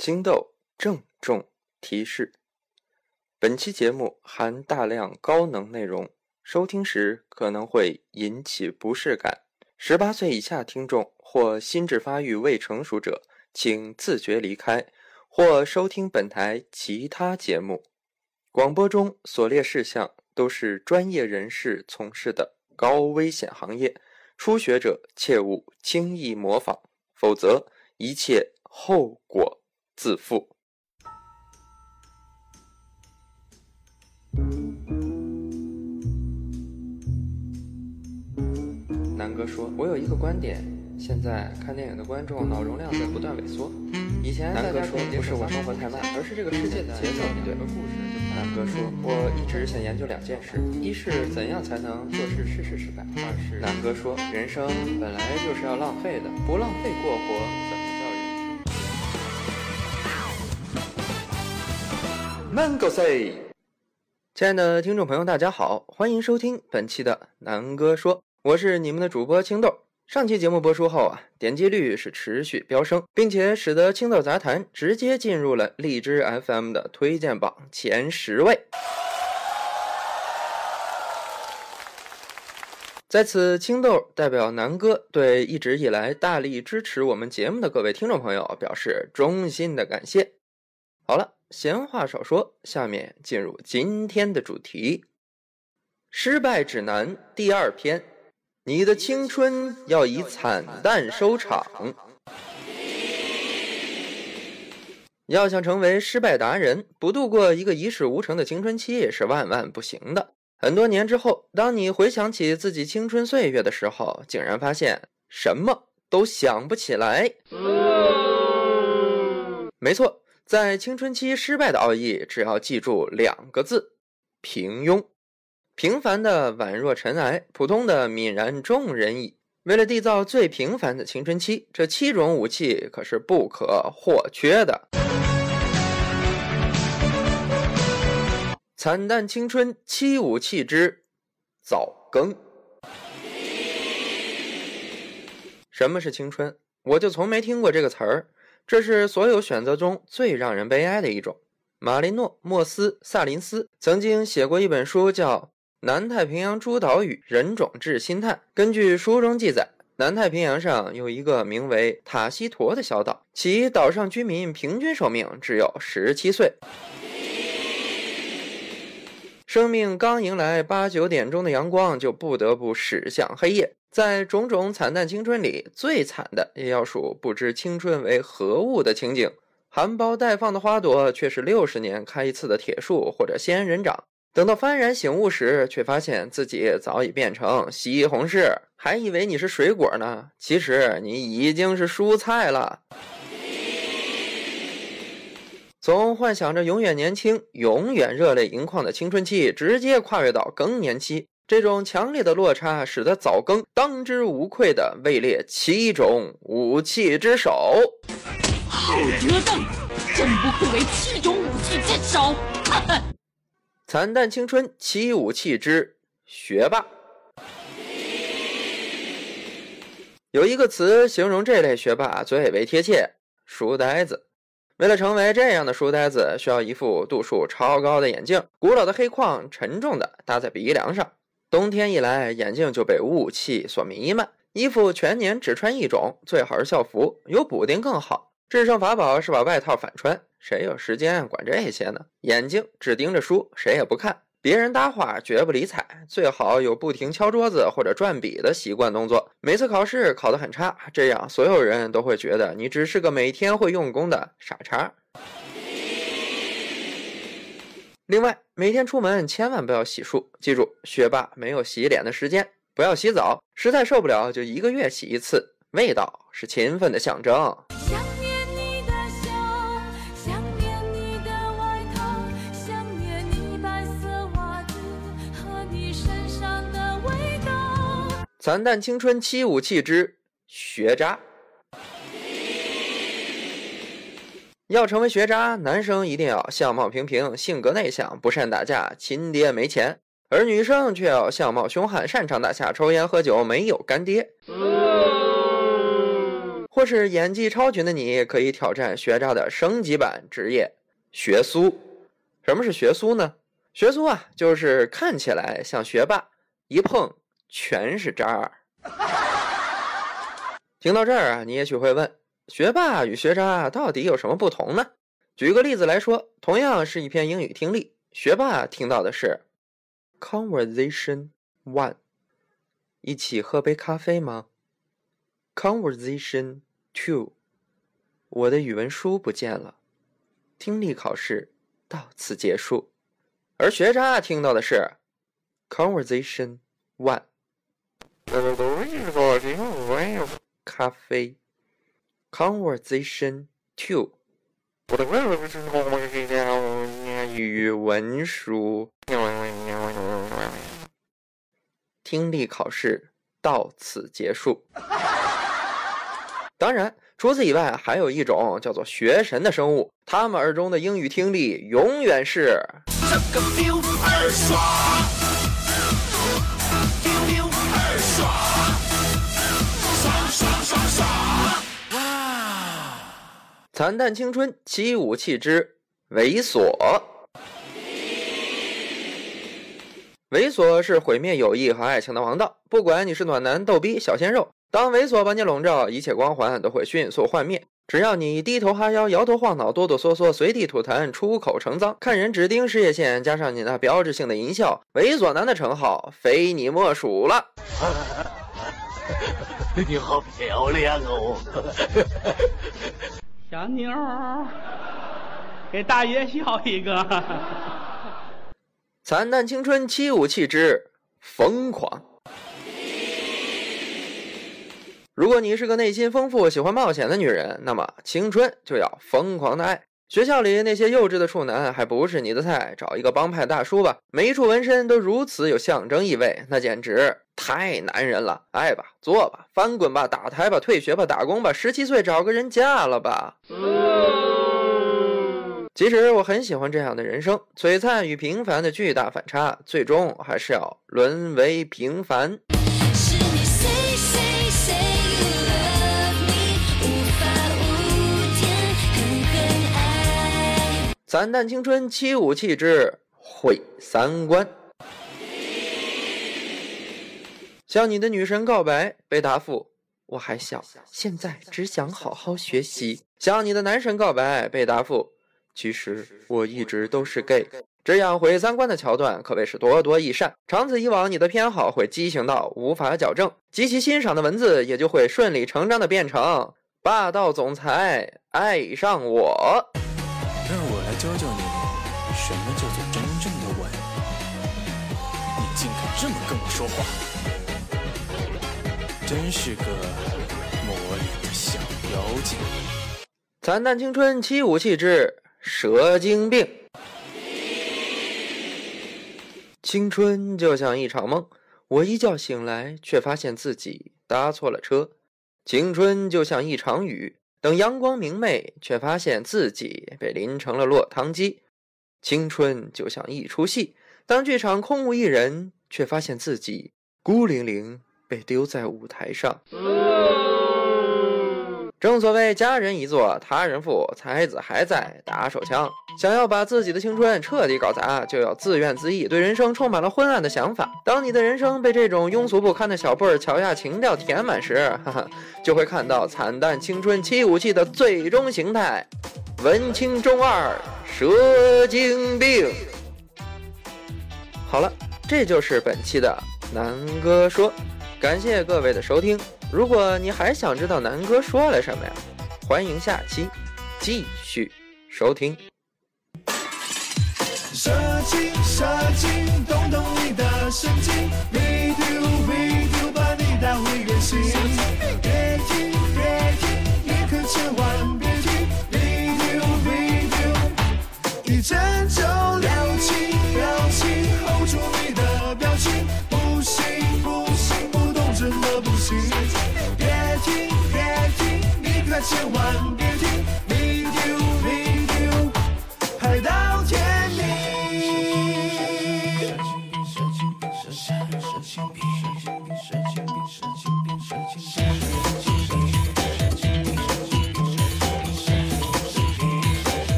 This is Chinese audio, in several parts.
青豆郑重提示：本期节目含大量高能内容，收听时可能会引起不适感。十八岁以下听众或心智发育未成熟者，请自觉离开，或收听本台其他节目。广播中所列事项都是专业人士从事的高危险行业，初学者切勿轻易模仿，否则一切后果。自负。南哥说：“我有一个观点，现在看电影的观众脑容量在不断萎缩。以前南哥说不是我生活太慢，而是这个世界的节奏不对。南哥说：“我一直想研究两件事，一是怎样才能做事事事失败，二是南哥说人生本来就是要浪费的，不浪费过活。” Mango say，亲爱的听众朋友，大家好，欢迎收听本期的南哥说，我是你们的主播青豆。上期节目播出后啊，点击率是持续飙升，并且使得青豆杂谈直接进入了荔枝 FM 的推荐榜前十位。在此，青豆代表南哥对一直以来大力支持我们节目的各位听众朋友表示衷心的感谢。好了。闲话少说，下面进入今天的主题：失败指南第二篇。你的青春要以惨淡收场。要想成为失败达人，不度过一个一事无成的青春期是万万不行的。很多年之后，当你回想起自己青春岁月的时候，竟然发现什么都想不起来。没错。在青春期失败的奥义，只要记住两个字：平庸。平凡的宛若尘埃，普通的泯然众人矣。为了缔造最平凡的青春期，这七种武器可是不可或缺的。惨淡青春七武器之早更。什么是青春？我就从没听过这个词儿。这是所有选择中最让人悲哀的一种。马林诺·莫斯·萨林斯曾经写过一本书，叫《南太平洋诸岛屿人种志心探》。根据书中记载，南太平洋上有一个名为塔西佗的小岛，其岛上居民平均寿命只有十七岁。生命刚迎来八九点钟的阳光，就不得不驶向黑夜。在种种惨淡青春里，最惨的也要数不知青春为何物的情景。含苞待放的花朵，却是六十年开一次的铁树或者仙人掌。等到幡然醒悟时，却发现自己早已变成西红柿，还以为你是水果呢，其实你已经是蔬菜了。从幻想着永远年轻、永远热泪盈眶的青春期，直接跨越到更年期，这种强烈的落差，使得早更当之无愧的位列七种武器之首。好得当，真不愧为七种武器之首。惨淡青春七武器之学霸，有一个词形容这类学霸最为贴切：书呆子。为了成为这样的书呆子，需要一副度数超高的眼镜，古老的黑框沉重的搭在鼻梁上。冬天一来，眼镜就被雾气所弥漫。衣服全年只穿一种，最好是校服，有补丁更好。制胜法宝是把外套反穿，谁有时间管这些呢？眼睛只盯着书，谁也不看。别人搭话绝不理睬，最好有不停敲桌子或者转笔的习惯动作。每次考试考得很差，这样所有人都会觉得你只是个每天会用功的傻叉。另外，每天出门千万不要洗漱，记住，学霸没有洗脸的时间。不要洗澡，实在受不了就一个月洗一次。味道是勤奋的象征。惨淡青春七武器之学渣。要成为学渣，男生一定要相貌平平，性格内向，不善打架，亲爹没钱；而女生却要相貌凶悍，擅长打架，抽烟喝酒，没有干爹。或是演技超群的你，可以挑战学渣的升级版职业——学苏。什么是学苏呢？学苏啊，就是看起来像学霸，一碰全是渣儿。听到这儿啊，你也许会问：学霸与学渣到底有什么不同呢？举个例子来说，同样是一篇英语听力，学霸听到的是 “Conversation one”，一起喝杯咖啡吗？Conversation two，我的语文书不见了。听力考试到此结束。而学渣听到的是 “Conversation one”。咖啡，conversation two，语文书，听力考试到此结束。当然，除此以外，还有一种叫做学神的生物，他们耳中的英语听力永远是。惨淡青春，七武器之猥琐。猥琐是毁灭友谊和爱情的王道。不管你是暖男、逗逼、小鲜肉，当猥琐把你笼罩，一切光环都会迅速幻灭。只要你低头哈腰、摇头晃脑、哆哆嗦嗦、随地吐痰、出口成脏、看人只盯事业线，加上你那标志性的淫笑，猥琐男的称号非你莫属了。你好漂亮哦！小妞，给大爷笑一个。惨淡青春七武器之疯狂。如果你是个内心丰富、喜欢冒险的女人，那么青春就要疯狂的爱。学校里那些幼稚的处男还不是你的菜，找一个帮派大叔吧。每一处纹身都如此有象征意味，那简直太男人了。爱吧，做吧，翻滚吧，打胎吧，退学吧，打工吧，十七岁找个人嫁了吧。其实我很喜欢这样的人生，璀璨与平凡的巨大反差，最终还是要沦为平凡。惨淡青春七武器之毁三观。向你的女神告白，被答复：我还小，现在只想好好学习。向你的男神告白，被答复：其实我一直都是 gay。这样毁三观的桥段可谓是多多益善。长此以往，你的偏好会畸形到无法矫正，极其欣赏的文字也就会顺理成章的变成霸道总裁爱上我。教教你什么叫做真正的吻？你竟敢这么跟我说话，真是个魔脸的小妖精！惨淡青春七武器之蛇精病。青春就像一场梦，我一觉醒来，却发现自己搭错了车。青春就像一场雨。等阳光明媚，却发现自己被淋成了落汤鸡。青春就像一出戏，当剧场空无一人，却发现自己孤零零被丢在舞台上。正所谓家人一座，他人富，才子还在打手枪。想要把自己的青春彻底搞砸，就要自怨自艾，对人生充满了昏暗的想法。当你的人生被这种庸俗不堪的小辈儿乔亚情调填满时，哈哈，就会看到惨淡青春七武器的最终形态——文青中二蛇精病。好了，这就是本期的南哥说，感谢各位的收听。如果你还想知道南哥说了什么呀？欢迎下期继续收听。射精，射精，动动你的神经，video V do，把你带回原形。千万别听 video，video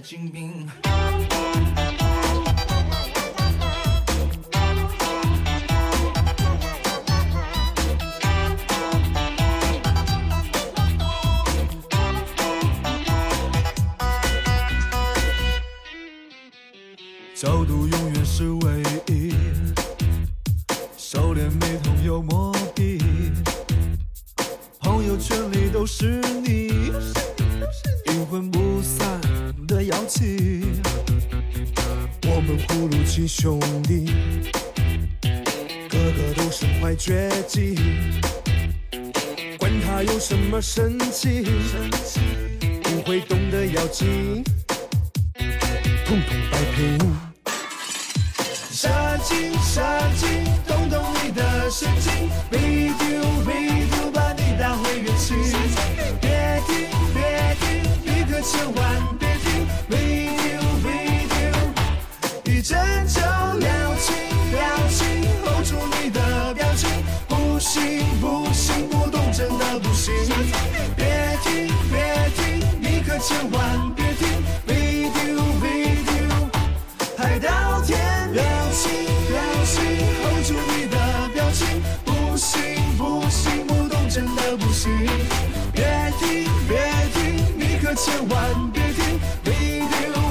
天命。脸没同有墨笔，朋友圈里都是你，阴魂不散的妖气。我们葫芦七兄弟，个个都身怀绝技，管他有什么神奇，不会动的妖精，统统摆平。千万别停别听。